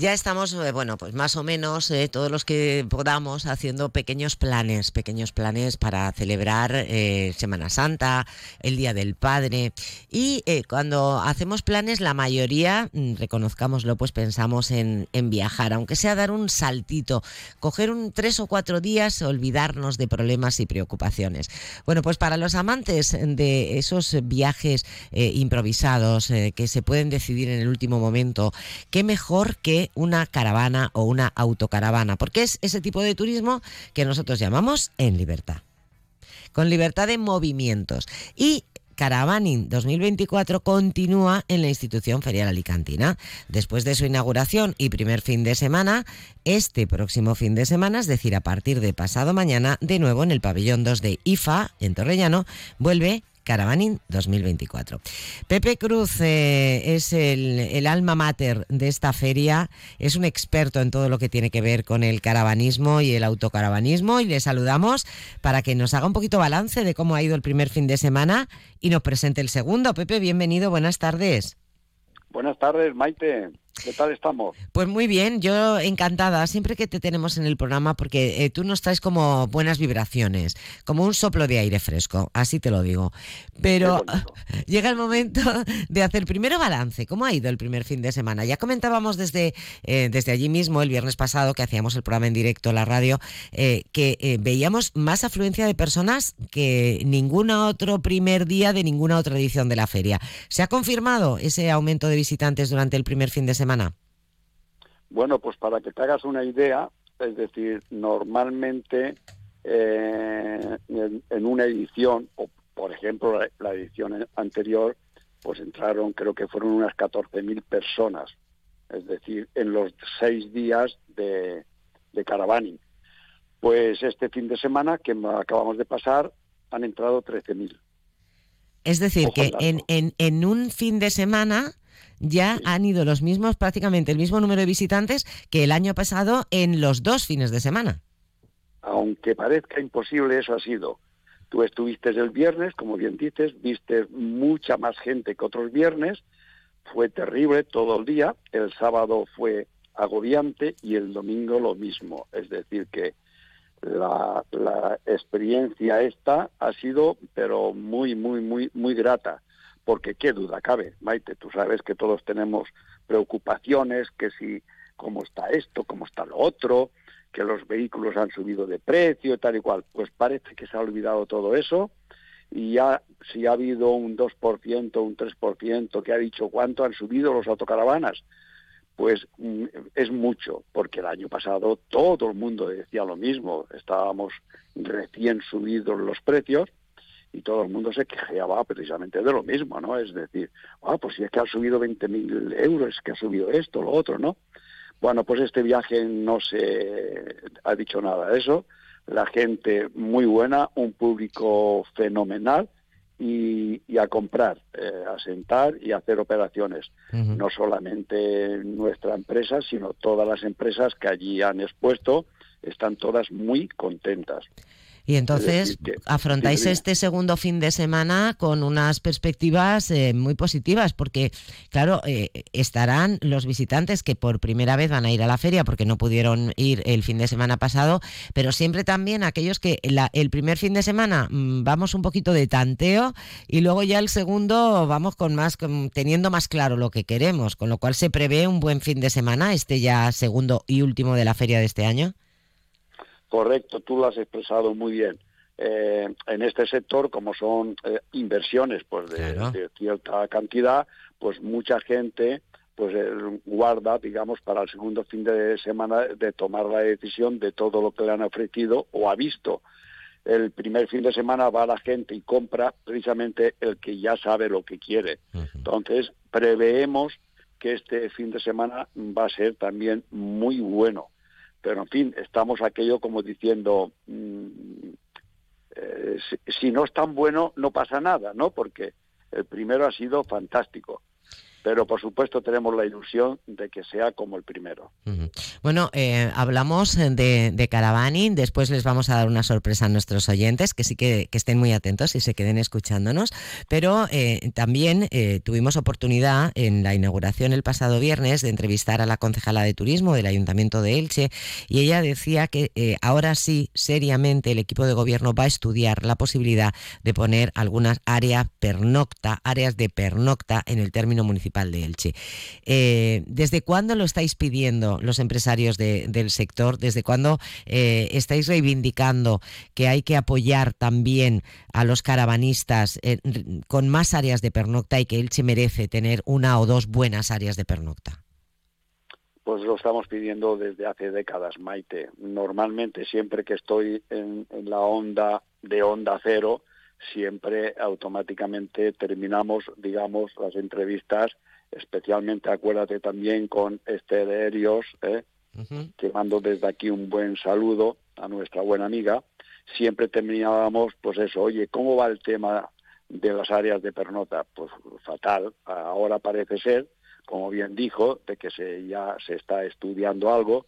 Ya estamos, eh, bueno, pues más o menos eh, todos los que podamos haciendo pequeños planes, pequeños planes para celebrar eh, Semana Santa, el Día del Padre. Y cuando hacemos planes, la mayoría, mm, reconozcámoslo, pues pensamos en, en, viajar, aunque sea dar un saltito, coger un tres o cuatro días, olvidarnos de problemas y preocupaciones. Bueno, pues para los amantes de esos viajes improvisados que se pueden decidir en el último momento, qué mejor que una caravana o una autocaravana, porque es ese tipo de turismo que nosotros llamamos en libertad, con libertad de movimientos. Y Caravaning 2024 continúa en la institución ferial alicantina. Después de su inauguración y primer fin de semana, este próximo fin de semana, es decir, a partir de pasado mañana, de nuevo en el pabellón 2 de IFA, en Torrellano, vuelve Caravaning 2024. Pepe Cruz eh, es el, alma mater de esta feria, es un experto en todo lo que tiene que ver con el caravanismo y el autocaravanismo y le saludamos para que nos haga un poquito balance de cómo ha ido el primer fin de semana y nos presente el segundo. Pepe, bienvenido, buenas tardes. Buenas tardes, Maite. ¿Qué tal estamos? Pues muy bien, yo encantada, siempre que te tenemos en el programa, porque eh, tú nos traes como buenas vibraciones, como un soplo de aire fresco, así te lo digo. Pero llega el momento de hacer primero balance. ¿Cómo ha ido el primer fin de semana? Ya comentábamos desde, eh, desde allí mismo, el viernes pasado, que hacíamos el programa en directo la radio, eh, que veíamos más afluencia de personas que ningún otro primer día de ninguna otra edición de la feria. ¿Se ha confirmado ese aumento de visitantes durante el primer fin de semana? Bueno, pues para que te hagas una idea, es decir, normalmente eh, en, una edición, o por ejemplo la, edición anterior, pues entraron, creo que fueron unas 14.000 personas, es decir, en los seis días de, de caravaning. Pues este fin de semana que acabamos de pasar han entrado 13.000. Es decir, que en, en, en un fin de semana ya han ido los mismos, prácticamente el mismo número de visitantes que el año pasado en los dos fines de semana. Aunque parezca imposible, eso ha sido. Tú estuviste el viernes, como bien dices, viste mucha más gente que otros viernes, fue terrible todo el día, el sábado fue agobiante y el domingo lo mismo. Es decir, que la, la experiencia esta ha sido, pero muy, muy, muy, muy grata porque qué duda cabe, Maite, tú sabes que todos tenemos preocupaciones, que si cómo está esto, cómo está lo otro, que los vehículos han subido de precio, tal y cual. Pues parece que se ha olvidado todo eso y ya si ha habido un 2%, un 3% que ha dicho cuánto han subido los autocaravanas, pues mm, es mucho, porque el año pasado todo el mundo decía lo mismo, estábamos recién subidos los precios y todo el mundo se quejaba precisamente de lo mismo, ¿no? Es decir, ah, pues si es que ha subido 20.000 euros, es que ha subido esto, lo otro, ¿no? Bueno, pues este viaje no se ha dicho nada de eso. La gente muy buena, un público fenomenal y, a comprar, eh, a sentar y a hacer operaciones. No solamente nuestra empresa, sino todas las empresas que allí han expuesto, están todas muy contentas. Y entonces afrontáis este segundo fin de semana con unas perspectivas eh, muy positivas, porque, claro, eh, estarán los visitantes que por primera vez van a ir a la feria porque no pudieron ir el fin de semana pasado, pero siempre también aquellos que el primer fin de semana mm, vamos un poquito de tanteo y luego ya el segundo vamos con más, teniendo más claro lo que queremos, con lo cual se prevé un buen fin de semana, este ya segundo y último de la feria de este año. Correcto, tú lo has expresado muy bien. Eh, en este sector, como son eh, inversiones pues de, cierta cantidad, pues mucha gente pues eh, guarda, digamos, para el segundo fin de semana de tomar la decisión de todo lo que le han ofrecido o ha visto. El primer fin de semana va la gente y compra precisamente el que ya sabe lo que quiere. Entonces, preveemos que este fin de semana va a ser también muy bueno pero en fin, estamos aquello como diciendo, mm, eh, si, no es tan bueno, no pasa nada, ¿no? Porque el primero ha sido fantástico. Pero por supuesto tenemos la ilusión de que sea como el primero. Bueno, eh, hablamos de, de, Caravaning, después les vamos a dar una sorpresa a nuestros oyentes, que sí que, estén muy atentos y se queden escuchándonos, pero eh, también eh, tuvimos oportunidad en la inauguración el pasado viernes de entrevistar a la concejala de turismo del Ayuntamiento de Elche y ella decía que ahora sí, seriamente, el equipo de gobierno va a estudiar la posibilidad de poner algunas áreas pernocta, áreas de pernocta en el término municipal de Elche. Eh, ¿Desde cuándo lo estáis pidiendo los empresarios del sector? ¿Desde cuándo eh, estáis reivindicando que hay que apoyar también a los caravanistas eh, con más áreas de pernocta y que Elche merece tener una o dos buenas áreas de pernocta? Pues lo estamos pidiendo desde hace décadas, Maite. Normalmente, siempre que estoy en, en la onda de onda cero, siempre automáticamente terminamos, digamos, las entrevistas, especialmente acuérdate también con Esther Herios, ¿eh? que mando desde aquí un buen saludo a nuestra buena amiga, siempre terminábamos, pues eso, oye, ¿cómo va el tema de las áreas de pernota? Pues fatal, ahora parece ser, como bien dijo, de que se ya se está estudiando algo,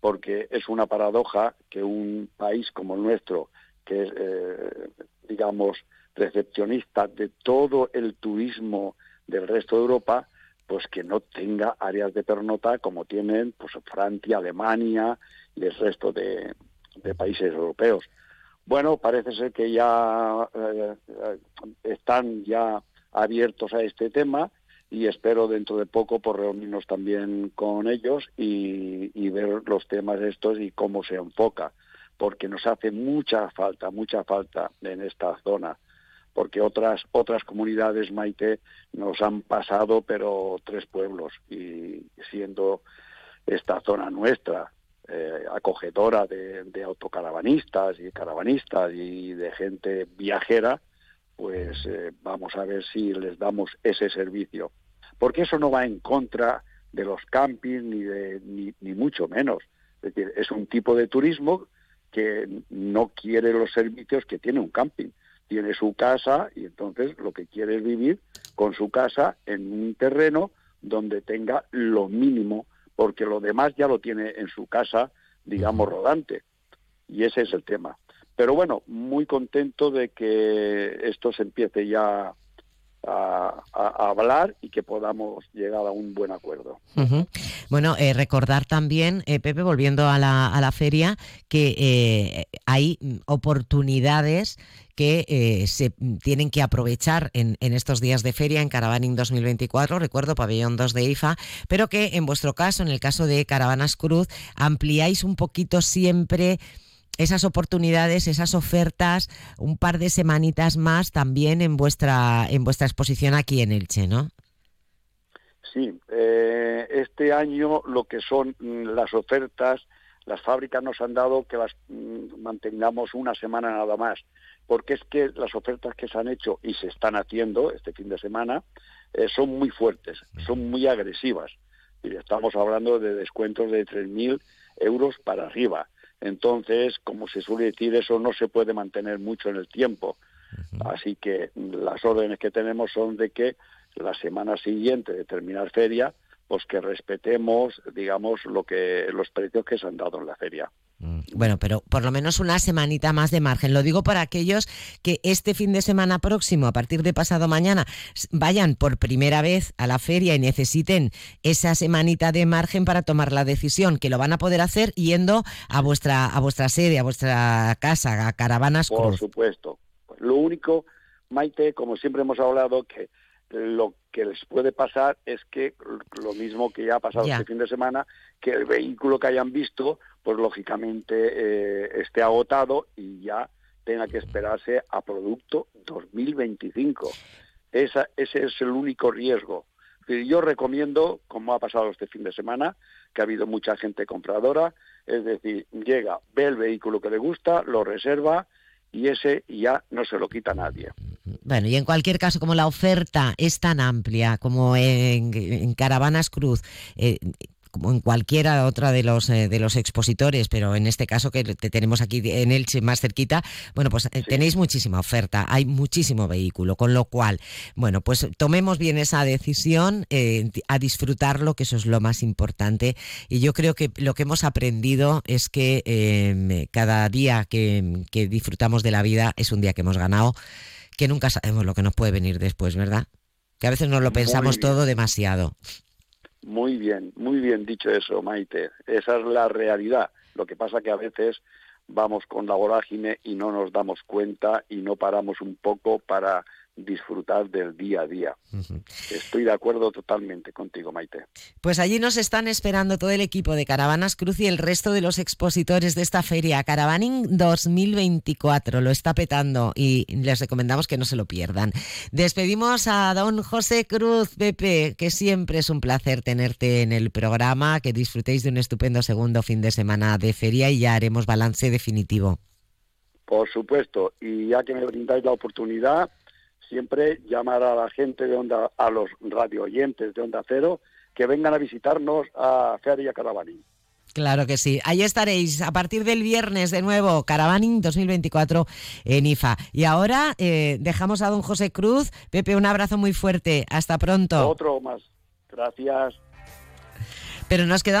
porque es una paradoja que un país como el nuestro, que es, eh, digamos, recepcionista de todo el turismo del resto de Europa, pues que no tenga áreas de pernota como tienen pues Francia, Alemania y el resto de, países europeos. Bueno, parece ser que ya eh, están ya abiertos a este tema y espero dentro de poco por reunirnos también con ellos y, y ver los temas estos y cómo se enfoca porque nos hace mucha falta, mucha falta en esta zona, porque otras otras comunidades Maite nos han pasado, pero tres pueblos y siendo esta zona nuestra eh, acogedora de, autocaravanistas y caravanistas y de gente viajera, pues eh, vamos a ver si les damos ese servicio, porque eso no va en contra de los campings ni de ni, ni mucho menos, es decir, es un tipo de turismo que no quiere los servicios que tiene un camping. Tiene su casa y entonces lo que quiere es vivir con su casa en un terreno donde tenga lo mínimo, porque lo demás ya lo tiene en su casa, digamos, rodante. Y ese es el tema. Pero bueno, muy contento de que esto se empiece ya a, hablar y que podamos llegar a un buen acuerdo. Bueno, eh, recordar también, eh, Pepe, volviendo a la, a la feria, que eh, hay oportunidades que se tienen que aprovechar en, en, estos días de feria en Caravaning 2024, recuerdo pabellón 2 de IFA, pero que en vuestro caso, en el caso de Caravanas Cruz, ampliáis un poquito siempre esas oportunidades, esas ofertas, un par de semanitas más también en vuestra en vuestra exposición aquí en Elche, ¿no? Sí, eh, este año lo que son mm, las ofertas, las fábricas nos han dado que las mm, mantengamos una semana nada más, porque es que las ofertas que se han hecho y se están haciendo este fin de semana eh, son muy fuertes, son muy agresivas. Y estamos hablando de descuentos de 3.000 euros para arriba. Entonces, como se suele decir, eso no se puede mantener mucho en el tiempo. Así que las órdenes que tenemos son de que la semana siguiente de terminar feria, pues que respetemos, digamos, lo que los precios que se han dado en la feria. Mm. Bueno, pero por lo menos una semanita más de margen. Lo digo para aquellos que este fin de semana próximo, a partir de pasado mañana, vayan por primera vez a la feria y necesiten esa semanita de margen para tomar la decisión, que lo van a poder hacer yendo a vuestra a vuestra sede, a vuestra casa, a Caravanas Por supuesto. Lo único, Maite, como siempre hemos hablado, que lo que les puede pasar es que lo mismo que ya ha pasado este fin de semana, que el vehículo que hayan visto, pues lógicamente eh, esté agotado y ya tenga que esperarse a producto 2025. Esa, ese es el único riesgo. Yo recomiendo, como ha pasado este fin de semana, que ha habido mucha gente compradora, es decir, llega, ve el vehículo que le gusta, lo reserva y ese ya no se lo quita nadie. Bueno, y en cualquier caso, como la oferta es tan amplia como en, Caravanas Cruz, eh, como en cualquiera otra de los de los expositores, pero en este caso que te tenemos aquí en Elche más cerquita, bueno, pues tenéis muchísima oferta, hay muchísimo vehículo, con lo cual, bueno, pues tomemos bien esa decisión a disfrutarlo, que eso es lo más importante. Y yo creo que lo que hemos aprendido es que cada día que, que disfrutamos de la vida es un día que hemos ganado, que nunca sabemos lo que nos puede venir después, ¿verdad? Que a veces nos lo pensamos todo demasiado. Muy bien, muy bien dicho eso, Maite. Esa es la realidad. Lo que pasa que a veces vamos con la vorágine y no nos damos cuenta y no paramos un poco para disfrutar del día a día. Estoy de acuerdo totalmente contigo, Maite. Pues allí nos están esperando todo el equipo de Caravanas Cruz y el resto de los expositores de esta feria. Caravaning 2024 lo está petando y les recomendamos que no se lo pierdan. Despedimos a don José Cruz, Pepe, que siempre es un placer tenerte en el programa, que disfrutéis de un estupendo segundo fin de semana de feria y ya haremos balance definitivo. Por supuesto, y ya que me brindáis la oportunidad, siempre llamar a la gente de onda, a los radio oyentes de Onda Cero, que vengan a visitarnos a Feria Caravaning. Claro que sí. Ahí estaréis a partir del viernes de nuevo, Caravaning 2024 en IFA. Y ahora eh, dejamos a don José Cruz. Pepe, un abrazo muy fuerte. Hasta pronto. Otro más. Gracias. Pero nos quedamos.